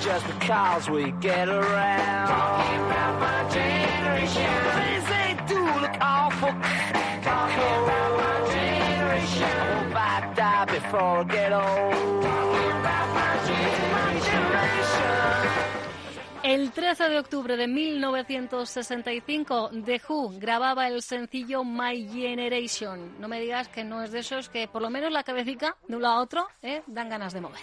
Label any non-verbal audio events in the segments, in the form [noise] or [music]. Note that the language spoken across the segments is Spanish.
Just because we get around. Talking about my generation. Things they do look awful. Talking about my generation. I hope I die before I get old. El 13 de octubre de 1965, The Who grababa el sencillo My Generation. No me digas que no es de esos que por lo menos la cabecita de un lado a otro eh, dan ganas de mover.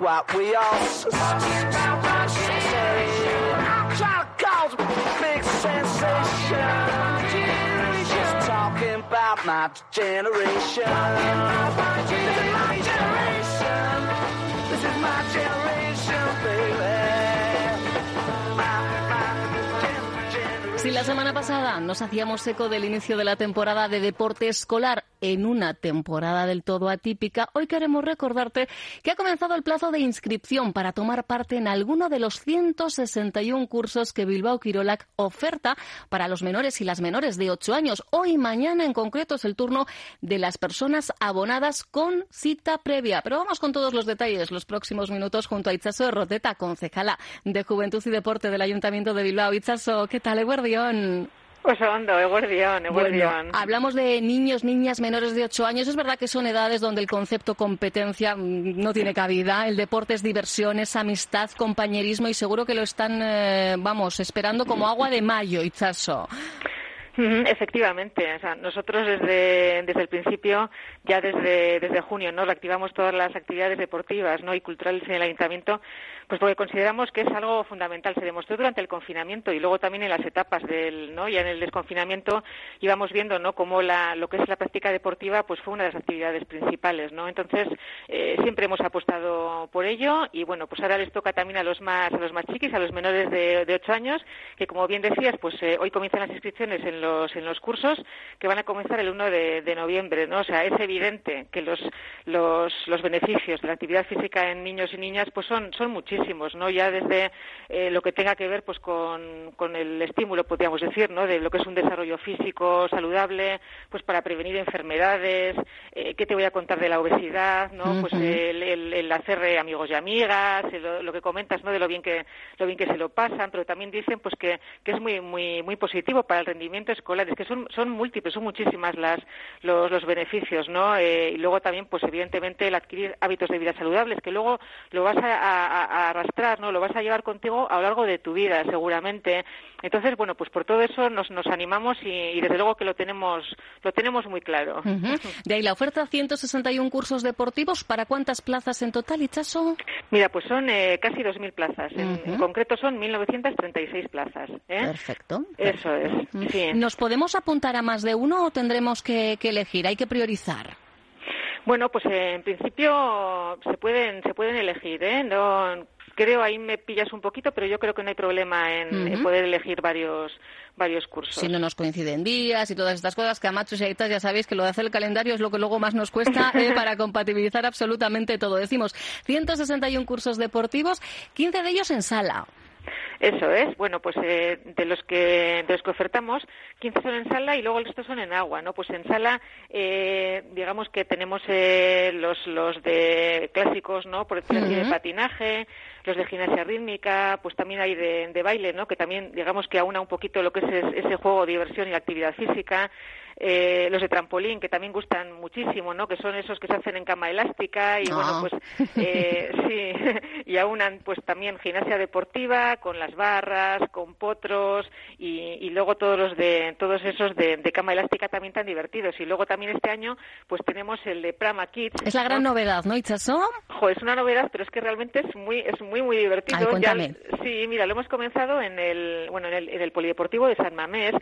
what we are. Child calls big sensation. Just talking about my generation. This is my generation, baby. Si la semana pasada nos hacíamos eco del inicio de la temporada de deporte escolar en una temporada del todo atípica, hoy queremos recordarte que ha comenzado el plazo de inscripción para tomar parte en alguno de los 161 cursos que Bilbao Quirolac oferta para los menores y las menores de 8 años. Hoy mañana en concreto es el turno de las personas abonadas con cita previa. Pero vamos con todos los detalles los próximos minutos junto a Itzaso Roteta, concejala de Juventud y Deporte del Ayuntamiento de Bilbao. Itzaso, ¿qué tal, Pues hondo, eguardión, Bueno, eguardión. hablamos de niños, niñas menores de 8 años. Es verdad que son edades donde el concepto competencia mm, no tiene cabida. El deporte es diversión, es amistad, compañerismo y seguro que lo están, eh, vamos, esperando como agua de mayo, Itzaso. Efectivamente, o sea, nosotros desde, desde el principio, ya desde, desde junio, ¿no? reactivamos todas las actividades deportivas ¿no? y culturales en el ayuntamiento, pues porque consideramos que es algo fundamental. Se demostró durante el confinamiento y luego también en las etapas del, ¿no? ya en el desconfinamiento íbamos viendo ¿no? cómo la, lo que es la práctica deportiva pues fue una de las actividades principales. ¿no? Entonces, eh, siempre hemos apostado por ello y bueno, pues ahora les toca también a los más, a los más chiquis, a los menores de, de 8 años, que como bien decías, pues eh, hoy comienzan las inscripciones en los, en los cursos que van a comenzar el 1 de, noviembre, ¿no? O sea, es evidente que los, los, los beneficios de la actividad física en niños y niñas pues son, son muchísimos, ¿no? Ya desde eh, lo que tenga que ver pues con, con el estímulo, podríamos decir, ¿no? De lo que es un desarrollo físico saludable, pues para prevenir enfermedades, eh, ¿qué te voy a contar de la obesidad, ¿no? Pues el, el- el hacer amigos y amigas, el- lo, lo que comentas, ¿no? De lo bien que, lo bien que se lo pasan, pero también dicen pues que, que es muy, muy, muy positivo para el rendimiento escolar, es que son, son múltiples, son muchísimas las, los, los beneficios, ¿no? Eh, y luego también, pues evidentemente, el adquirir hábitos de vida saludables, que luego lo vas a, a- a arrastrar, ¿no? Lo vas a llevar contigo a lo largo de tu vida, seguramente. Entonces, bueno, pues por todo eso nos, nos animamos y, y desde luego que lo tenemos, lo tenemos muy claro. [laughs] De ahí la oferta, 161 cursos deportivos. ¿Para cuántas plazas en total, Itzaso? Mira, pues son eh, casi 2.000 plazas. En, concreto son 1.936 plazas. ¿eh? Perfecto. Eso es, sí. ¿Nos podemos apuntar a más de uno o tendremos que, que elegir? Hay que priorizar. Bueno, pues eh, en principio se pueden, se pueden elegir. ¿eh? No, creo ahí me pillas un poquito, pero yo creo que no hay problema en, poder elegir varios, varios cursos. Si no nos coinciden días y todas estas cosas, que a machos y a hitas ya sabéis que lo de hacer el calendario es lo que luego más nos cuesta [laughs] eh, para compatibilizar absolutamente todo. Decimos 161 cursos deportivos, 15 de ellos en sala. Eso es. Bueno, pues eh, de los que de los que ofertamos, 15 son en sala y luego el resto son en agua, ¿no? Pues en sala, eh, digamos que tenemos eh, los los de clásicos, ¿no? Por decirlo así, de patinaje, los de gimnasia rítmica, pues también hay de, de baile, ¿no? Que también, digamos que aúna un poquito lo que es ese juego, diversión y actividad física eh, los de trampolín que también gustan muchísimo, ¿no? Que son esos que se hacen en cama elástica y bueno, Ah. pues eh, [laughs] sí, [laughs] y aunan pues también gimnasia deportiva con las barras, con potros y, y luego todos los de todos esos de, de cama elástica también tan divertidos y luego también este año pues tenemos el de Prama Kids. Es la gran ¿no? novedad, ¿no, Itchaso? Jo, es una novedad, pero es que realmente es muy, es muy, muy divertido. Ay, Ya- sí, mira, lo hemos comenzado en el, bueno, en el, en el polideportivo de San Mamés.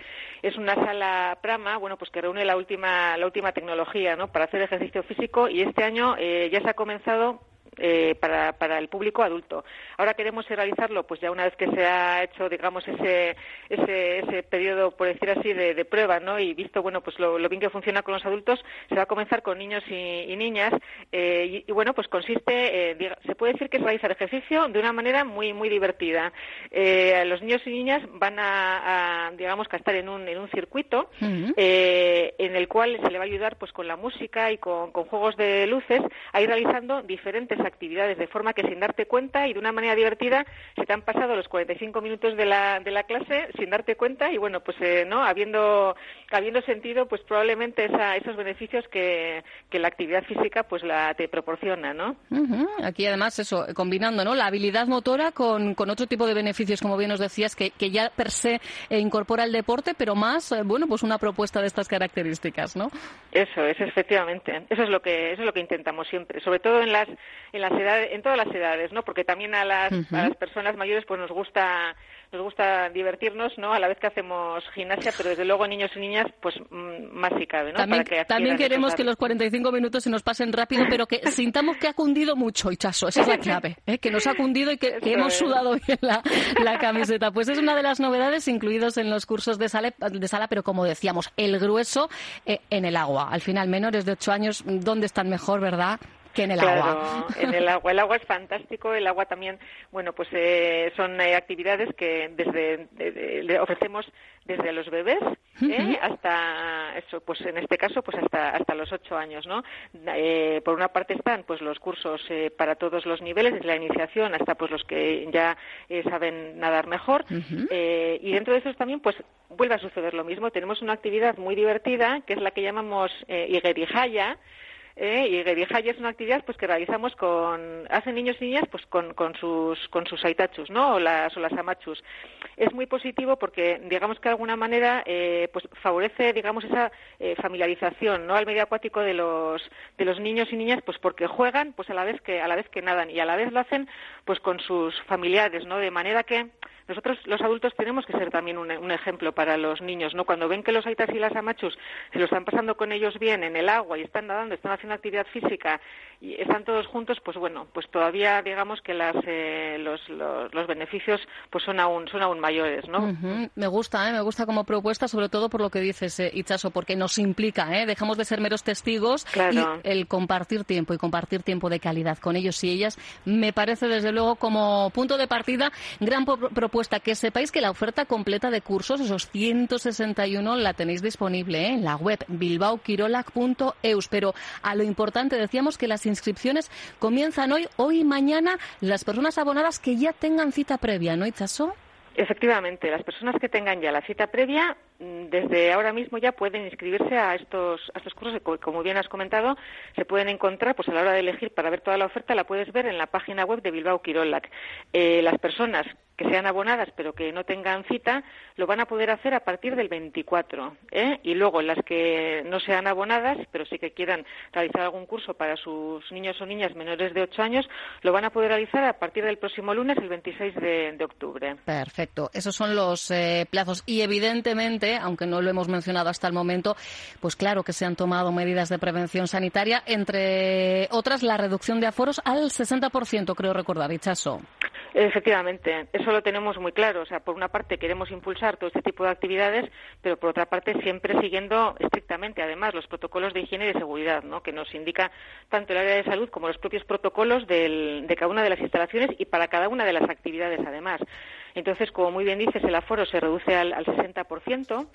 Es una sala Prama, bueno, pues que reúne la última, la última tecnología, ¿no? Para hacer ejercicio físico y este año eh, ya se ha comenzado eh, para, para el público adulto. Ahora queremos realizarlo, pues ya una vez que se ha hecho, digamos, ese, ese, ese periodo, por decir así, de, de prueba, ¿no? Y visto, bueno, pues lo, lo bien que funciona con los adultos, se va a comenzar con niños y, y niñas. eh, y, y, bueno, pues consiste, eh, diga- se puede decir que es realizar ejercicio de una manera muy, muy divertida. Eh, los niños y niñas van a, a, digamos, que a estar en un, en un circuito eh, en el cual se le va a ayudar pues con la música y con, con juegos de luces a ir realizando diferentes actividades de forma que sin darte cuenta y de una manera divertida se te han pasado los 45 minutos de la, de la clase sin darte cuenta y bueno pues eh, no habiendo habiendo sentido pues probablemente esa, esos beneficios que, que la actividad física pues la te proporciona no. Aquí además eso, combinando ¿no? la habilidad motora con, con otro tipo de beneficios, como bien nos decías, que, que ya per se eh, incorpora el deporte, pero más, eh, bueno, pues una propuesta de estas características, ¿no? Eso es efectivamente. Eso es lo que eso es lo que intentamos siempre, sobre todo en las en las edades, en todas las edades, ¿no? Porque también a las a las personas mayores pues nos gusta nos gusta divertirnos, ¿no? A la vez que hacemos gimnasia, pero desde luego niños y niñas pues mm, más si cabe, ¿no? También, Para que también queremos que los 45 minutos se nos pasen rápido, pero que [laughs] sintamos que ha cundido mucho, Ichaso. Esa es la clave, ¿eh? que nos ha cundido y que, hemos sudado bien la, la camiseta. Pues es una de las novedades incluidos en los cursos de sala, de sala pero como decíamos, el grueso eh, en el agua. Al final, menores de 8 años, ¿dónde están mejor, verdad? Que en el claro, agua. en el agua. El agua es fantástico. El agua también, bueno, pues eh, son eh, actividades que desde de- de- le ofrecemos desde los bebés ¿eh? hasta eso, pues en este caso, pues hasta hasta los ocho años, ¿no? Eh, por una parte están, pues los cursos eh, para todos los niveles, desde la iniciación hasta pues los que ya eh, saben nadar mejor. Eh, y dentro de esos también, pues vuelve a suceder lo mismo. Tenemos una actividad muy divertida que es la que llamamos eh, ¿eh? y Gerijaya es una actividad pues que realizamos con hacen niños y niñas pues con, con sus con sus aitachus no o las o las amachus es muy positivo porque digamos que de alguna manera eh, pues favorece digamos esa eh, familiarización no al medio acuático de los de los niños y niñas pues porque juegan pues a la vez que a la vez que nadan y a la vez lo hacen pues con sus familiares no de manera que nosotros los adultos tenemos que ser también un, un ejemplo para los niños, ¿no? Cuando ven que los aitas y las amachus se lo están pasando con ellos bien en el agua y están nadando, están haciendo actividad física y están todos juntos, pues bueno, pues todavía digamos que las, eh, los, los, los beneficios pues son aún son aún mayores, ¿no? Me gusta, ¿eh? me gusta como propuesta, sobre todo por lo que dices, eh, Itchaso, porque nos implica, ¿eh? dejamos de ser meros testigos Claro. y el compartir tiempo y compartir tiempo de calidad con ellos y ellas me parece desde luego como punto de partida gran po- propuesta. Que sepáis que la oferta completa de cursos, esos 161, la tenéis disponible ¿eh? en la web bilbaoquirolac.eus. Pero a lo importante decíamos que las inscripciones comienzan hoy, hoy y mañana, las personas abonadas que ya tengan cita previa, ¿no, Itchaso? Efectivamente, las personas que tengan ya la cita previa, desde ahora mismo ya pueden inscribirse a estos, a estos cursos como bien has comentado, se pueden encontrar, pues a la hora de elegir para ver toda la oferta, la puedes ver en la página web de Bilbao Quirolac. Eh, las personas que sean abonadas pero que no tengan cita, lo van a poder hacer a partir del 24. ¿eh? Y luego las que no sean abonadas, pero sí que quieran realizar algún curso para sus niños o niñas menores de 8 años, lo van a poder realizar a partir del próximo lunes, el 26 de, de octubre. Perfecto, esos son los eh, plazos y evidentemente, aunque no lo hemos mencionado hasta el momento, pues claro que se han tomado medidas de prevención sanitaria, entre otras la reducción de aforos al 60%, creo recordar, Ichaso. Efectivamente, eso lo tenemos muy claro. O sea, por una parte queremos impulsar todo este tipo de actividades, pero por otra parte siempre siguiendo estrictamente, además, los protocolos de higiene y de seguridad, ¿no? que nos indica tanto el área de salud como los propios protocolos de cada una de las instalaciones y para cada una de las actividades, además. Entonces, como muy bien dices, el aforo se reduce al, al 60%.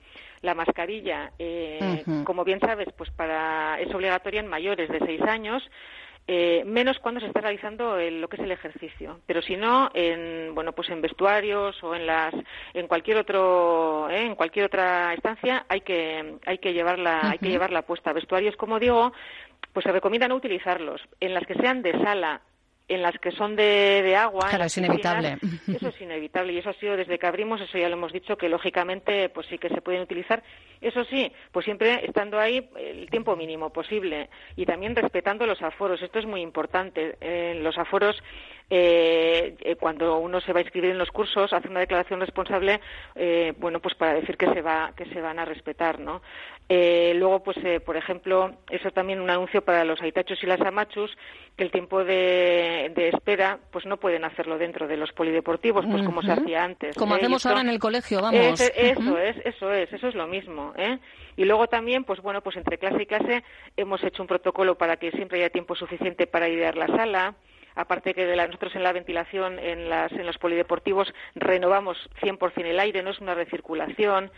La mascarilla, eh, como bien sabes, pues para es obligatoria en mayores de seis años eh, menos cuando se está realizando lo que es el ejercicio. Pero si no en bueno pues en vestuarios o en las en cualquier otro eh, en cualquier otra estancia hay que hay que llevarla hay que llevarla puesta. Vestuarios como digo pues se recomienda no utilizarlos. En las que sean de sala en las que son de, de agua. Claro, es inevitable. [laughs] Eso es inevitable y eso ha sido desde que abrimos, eso ya lo hemos dicho, que lógicamente pues sí que se pueden utilizar. Eso sí, pues siempre estando ahí el tiempo mínimo posible y también respetando los aforos. Esto es muy importante. Eh, los aforos eh, eh, cuando uno se va a inscribir en los cursos hace una declaración responsable eh, bueno pues para decir que se va que se van a respetar no eh, luego pues por ejemplo eso también un anuncio para los aitachos y las amachus que el tiempo de, espera pues no pueden hacerlo dentro de los polideportivos pues como se hacía antes como hacemos ahora en el colegio vamos. Eso es eso es eso es lo mismo ¿eh? y luego también pues bueno pues entre clase y clase hemos hecho un protocolo para que siempre haya tiempo suficiente para idear la sala aparte que nosotros en la ventilación en, las, en los polideportivos renovamos 100% el aire, no es una recirculación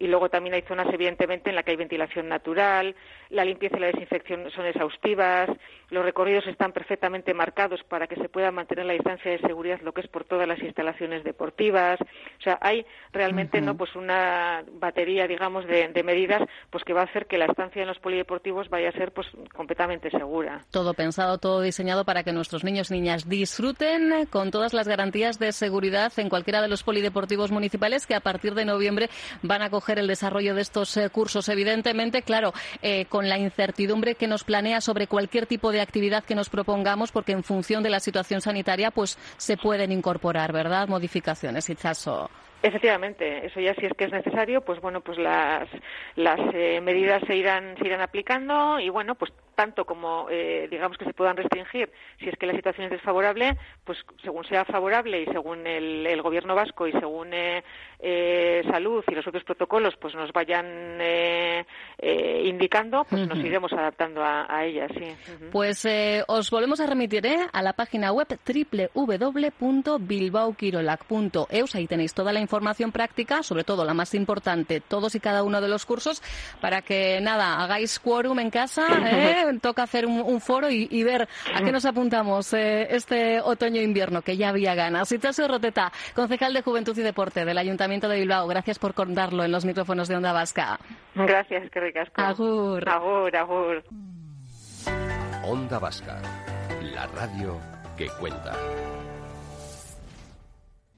y luego también hay zonas evidentemente en las que hay ventilación natural, la limpieza y la desinfección son exhaustivas, los recorridos están perfectamente marcados para que se pueda mantener la distancia de seguridad lo que es por todas las instalaciones deportivas, o sea, hay realmente no pues una batería digamos de, medidas pues que va a hacer que la estancia en los polideportivos vaya a ser pues completamente segura. Todo pensado, todo diseñado para que nuestros niños y niñas disfruten con todas las garantías de seguridad en cualquiera de los polideportivos municipales que a partir de noviembre van a coger el desarrollo de estos eh, cursos. Evidentemente, claro, eh, con la incertidumbre que nos planea sobre cualquier tipo de actividad que nos propongamos, porque en función de la situación sanitaria, pues se pueden incorporar, ¿verdad? Modificaciones, Itzaso. Efectivamente, eso ya si es que es necesario, pues bueno, pues las, las eh, medidas se irán, se irán aplicando y bueno, pues tanto como eh, digamos que se puedan restringir si es que la situación es desfavorable, pues según sea favorable y según el, el gobierno vasco y según eh, eh, salud y los otros protocolos pues nos vayan eh, eh, indicando, pues nos iremos adaptando a, a ellas. Sí. Pues os volvemos a remitir a la página web www.bilbaoquirolac.eus. Ahí tenéis toda la información práctica, sobre todo la más importante, todos y cada uno de los cursos, para que nada, hagáis quórum en casa. [laughs] Toca hacer un, foro y, ver a qué nos apuntamos este otoño-invierno, que ya había ganas. Itasio Roteta, concejal de Juventud y Deporte del Ayuntamiento de Bilbao. Gracias por contarlo en los micrófonos de Onda Vasca. Gracias, que ricasco. Agur. Agur, agur. Onda Vasca, la radio que cuenta.